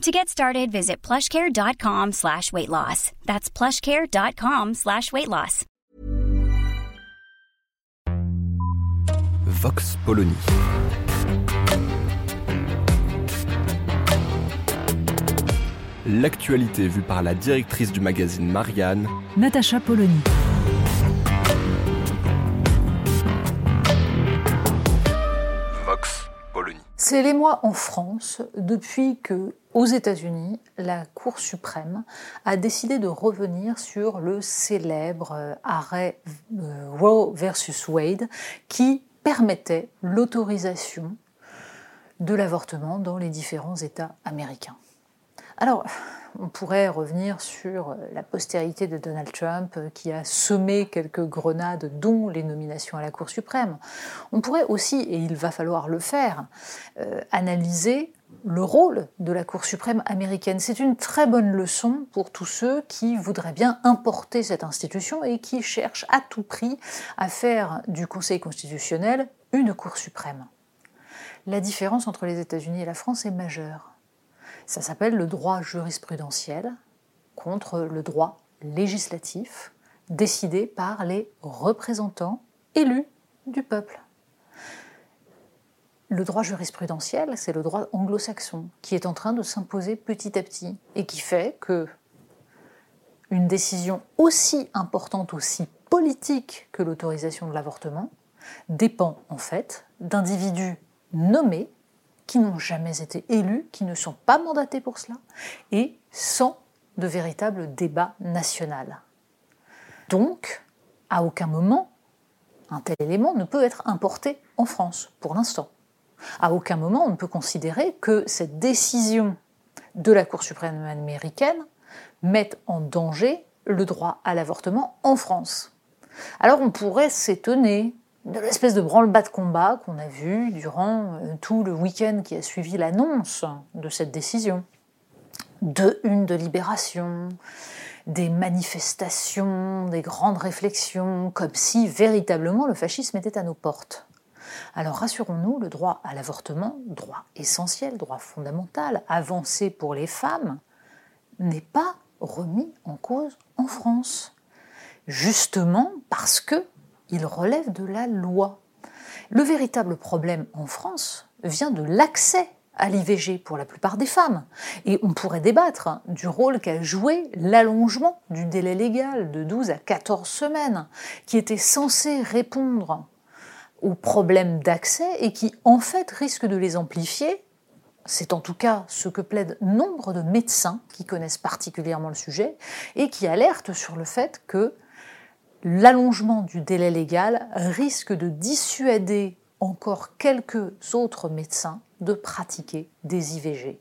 To get started, visit plushcare.com slash weight loss. That's plushcare.com slash weight loss. Vox Polony. L'actualité vue par la directrice du magazine Marianne, Natacha Polony. C'est les mois en France depuis que, aux États-Unis, la Cour suprême a décidé de revenir sur le célèbre euh, arrêt euh, Roe versus Wade qui permettait l'autorisation de l'avortement dans les différents États américains. Alors, on pourrait revenir sur la postérité de Donald Trump euh, qui a semé quelques grenades, dont les nominations à la Cour suprême. On pourrait aussi, et il va falloir le faire, euh, analyser le rôle de la Cour suprême américaine. C'est une très bonne leçon pour tous ceux qui voudraient bien importer cette institution et qui cherchent à tout prix à faire du Conseil constitutionnel une Cour suprême. La différence entre les États-Unis et la France est majeure. Ça s'appelle le droit jurisprudentiel contre le droit législatif décidé par les représentants élus du peuple. Le droit jurisprudentiel, c'est le droit anglo-saxon qui est en train de s'imposer petit à petit et qui fait que une décision aussi importante, aussi politique que l'autorisation de l'avortement dépend en fait d'individus nommés qui n'ont jamais été élus, qui ne sont pas mandatés pour cela, et sans de véritable débat national. Donc, à aucun moment, un tel élément ne peut être importé en France, pour l'instant. À aucun moment, on ne peut considérer que cette décision de la Cour suprême américaine mette en danger le droit à l'avortement en France. Alors on pourrait s'étonner de l'espèce de branle-bas de combat qu'on a vu durant euh, tout le week-end qui a suivi l'annonce de cette décision. De une de libération, des manifestations, des grandes réflexions, comme si véritablement le fascisme était à nos portes. Alors rassurons-nous, le droit à l'avortement, droit essentiel, droit fondamental, avancé pour les femmes, n'est pas remis en cause en France. Justement parce que il relève de la loi. Le véritable problème en France vient de l'accès à l'IVG pour la plupart des femmes. Et on pourrait débattre du rôle qu'a joué l'allongement du délai légal de 12 à 14 semaines, qui était censé répondre aux problèmes d'accès et qui en fait risque de les amplifier. C'est en tout cas ce que plaident nombre de médecins qui connaissent particulièrement le sujet et qui alertent sur le fait que l'allongement du délai légal risque de dissuader encore quelques autres médecins de pratiquer des IVG.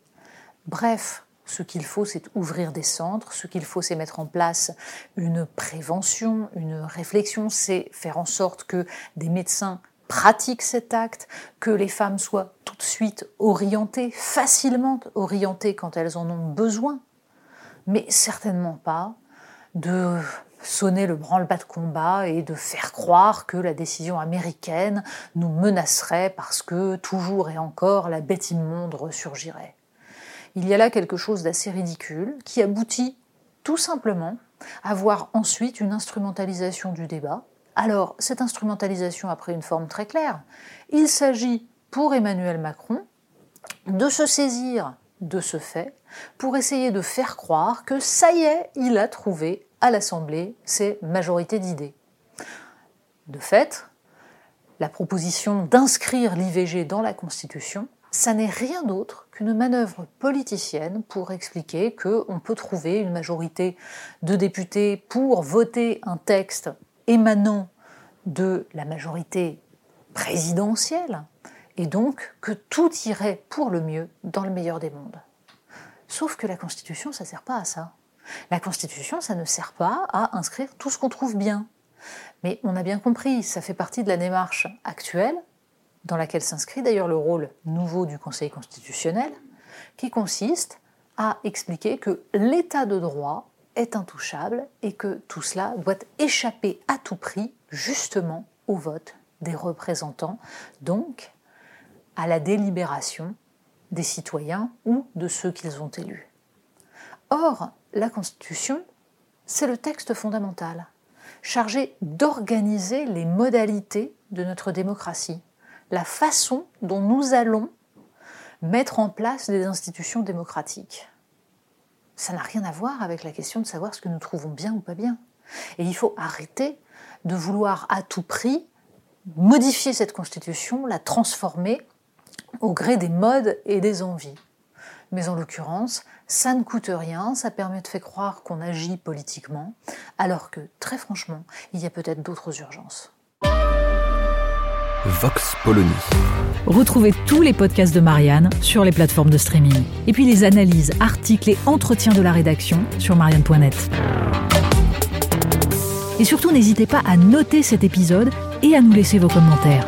Bref, ce qu'il faut, c'est ouvrir des centres, ce qu'il faut, c'est mettre en place une prévention, une réflexion, c'est faire en sorte que des médecins pratiquent cet acte, que les femmes soient tout de suite orientées, facilement orientées quand elles en ont besoin, mais certainement pas de sonner le branle-bas de combat et de faire croire que la décision américaine nous menacerait parce que toujours et encore la bête immonde ressurgirait. Il y a là quelque chose d'assez ridicule qui aboutit tout simplement à voir ensuite une instrumentalisation du débat. Alors, cette instrumentalisation a pris une forme très claire. Il s'agit pour Emmanuel Macron de se saisir de ce fait pour essayer de faire croire que ça y est, il a trouvé à l'Assemblée, c'est majorité d'idées. De fait, la proposition d'inscrire l'IVG dans la Constitution, ça n'est rien d'autre qu'une manœuvre politicienne pour expliquer qu'on peut trouver une majorité de députés pour voter un texte émanant de la majorité présidentielle, et donc que tout irait pour le mieux dans le meilleur des mondes. Sauf que la Constitution, ça ne sert pas à ça. La Constitution, ça ne sert pas à inscrire tout ce qu'on trouve bien. Mais on a bien compris, ça fait partie de la démarche actuelle, dans laquelle s'inscrit d'ailleurs le rôle nouveau du Conseil constitutionnel, qui consiste à expliquer que l'état de droit est intouchable et que tout cela doit échapper à tout prix justement au vote des représentants, donc à la délibération des citoyens ou de ceux qu'ils ont élus. Or, la Constitution, c'est le texte fondamental, chargé d'organiser les modalités de notre démocratie, la façon dont nous allons mettre en place des institutions démocratiques. Ça n'a rien à voir avec la question de savoir ce que nous trouvons bien ou pas bien. Et il faut arrêter de vouloir à tout prix modifier cette constitution, la transformer au gré des modes et des envies. Mais en l'occurrence, ça ne coûte rien, ça permet de faire croire qu'on agit politiquement, alors que, très franchement, il y a peut-être d'autres urgences. Vox Polony. Retrouvez tous les podcasts de Marianne sur les plateformes de streaming. Et puis les analyses, articles et entretiens de la rédaction sur marianne.net. Et surtout, n'hésitez pas à noter cet épisode et à nous laisser vos commentaires.